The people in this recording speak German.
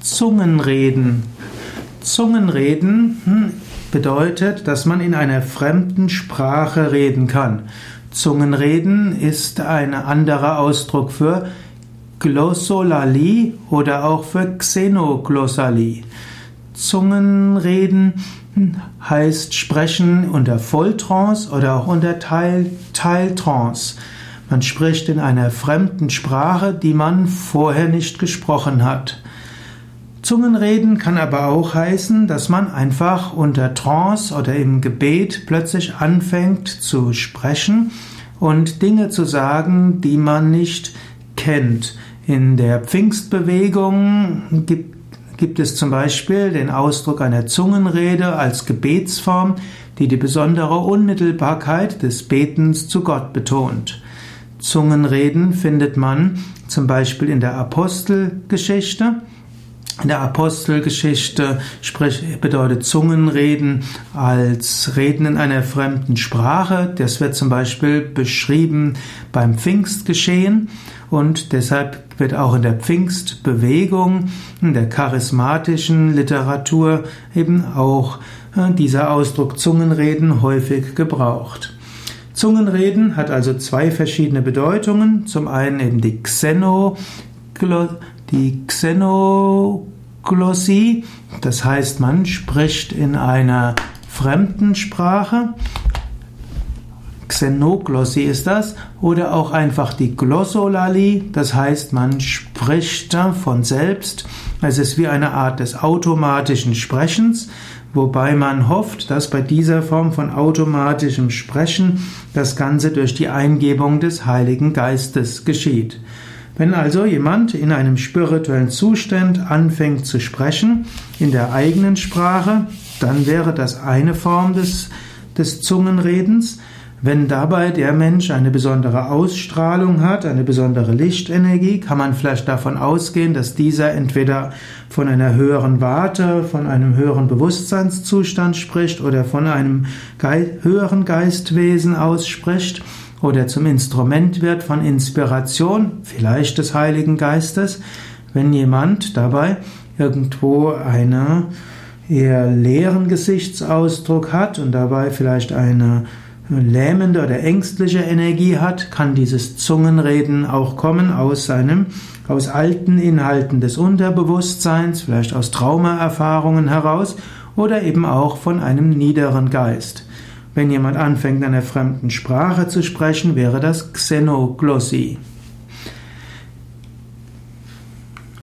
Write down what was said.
Zungenreden. Zungenreden hm, bedeutet, dass man in einer fremden Sprache reden kann. Zungenreden ist ein anderer Ausdruck für Glossolalie oder auch für Xenoglossalie. Zungenreden heißt Sprechen unter Volltrance oder auch unter Teil, Teiltrance. Man spricht in einer fremden Sprache, die man vorher nicht gesprochen hat. Zungenreden kann aber auch heißen, dass man einfach unter Trance oder im Gebet plötzlich anfängt zu sprechen und Dinge zu sagen, die man nicht kennt. In der Pfingstbewegung gibt, gibt es zum Beispiel den Ausdruck einer Zungenrede als Gebetsform, die die besondere Unmittelbarkeit des Betens zu Gott betont. Zungenreden findet man zum Beispiel in der Apostelgeschichte in der Apostelgeschichte bedeutet Zungenreden als Reden in einer fremden Sprache. Das wird zum Beispiel beschrieben beim Pfingstgeschehen und deshalb wird auch in der Pfingstbewegung, in der charismatischen Literatur eben auch äh, dieser Ausdruck Zungenreden häufig gebraucht. Zungenreden hat also zwei verschiedene Bedeutungen. Zum einen eben die Xeno, die Xenoglossie, das heißt, man spricht in einer fremden Sprache. Xenoglossie ist das, oder auch einfach die Glossolalie, das heißt, man spricht von selbst. Es ist wie eine Art des automatischen Sprechens, wobei man hofft, dass bei dieser Form von automatischem Sprechen das Ganze durch die Eingebung des Heiligen Geistes geschieht. Wenn also jemand in einem spirituellen Zustand anfängt zu sprechen in der eigenen Sprache, dann wäre das eine Form des, des Zungenredens. Wenn dabei der Mensch eine besondere Ausstrahlung hat, eine besondere Lichtenergie, kann man vielleicht davon ausgehen, dass dieser entweder von einer höheren Warte, von einem höheren Bewusstseinszustand spricht oder von einem höheren Geistwesen ausspricht oder zum Instrument wird von Inspiration, vielleicht des Heiligen Geistes, wenn jemand dabei irgendwo einen eher leeren Gesichtsausdruck hat und dabei vielleicht eine lähmende oder ängstliche Energie hat, kann dieses Zungenreden auch kommen aus seinem, aus alten Inhalten des Unterbewusstseins, vielleicht aus Traumaerfahrungen heraus oder eben auch von einem niederen Geist. Wenn jemand anfängt, in einer fremden Sprache zu sprechen, wäre das Xenoglossie.